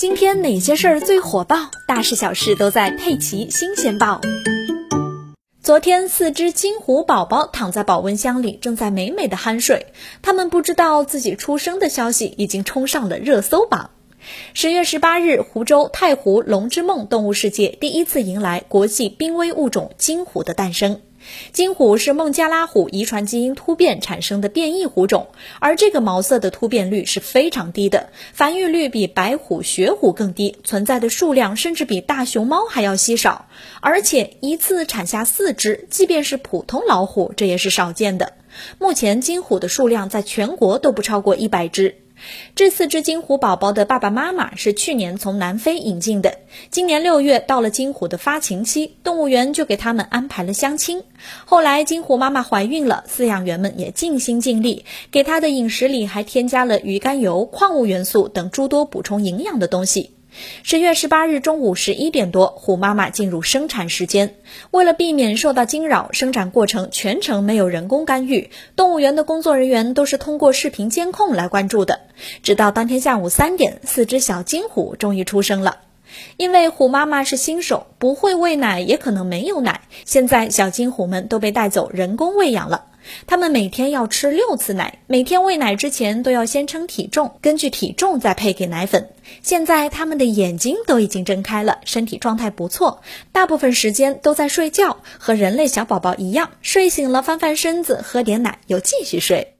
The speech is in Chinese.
今天哪些事儿最火爆？大事小事都在《佩奇新鲜报》。昨天，四只金虎宝宝躺在保温箱里，正在美美的酣睡。他们不知道自己出生的消息已经冲上了热搜榜。十月十八日，湖州太湖龙之梦动物世界第一次迎来国际濒危物种金虎的诞生。金虎是孟加拉虎遗传基因突变产生的变异虎种，而这个毛色的突变率是非常低的，繁育率比白虎、雪虎更低，存在的数量甚至比大熊猫还要稀少，而且一次产下四只，即便是普通老虎，这也是少见的。目前金虎的数量在全国都不超过一百只。这四只金虎宝宝的爸爸妈妈是去年从南非引进的。今年六月到了金虎的发情期，动物园就给他们安排了相亲。后来金虎妈妈怀孕了，饲养员们也尽心尽力，给它的饮食里还添加了鱼肝油、矿物元素等诸多补充营养的东西。十月十八日中午十一点多，虎妈妈进入生产时间。为了避免受到惊扰，生产过程全程没有人工干预，动物园的工作人员都是通过视频监控来关注的。直到当天下午三点，四只小金虎终于出生了。因为虎妈妈是新手，不会喂奶，也可能没有奶。现在小金虎们都被带走人工喂养了。他们每天要吃六次奶，每天喂奶之前都要先称体重，根据体重再配给奶粉。现在他们的眼睛都已经睁开了，身体状态不错，大部分时间都在睡觉，和人类小宝宝一样，睡醒了翻翻身子，喝点奶，又继续睡。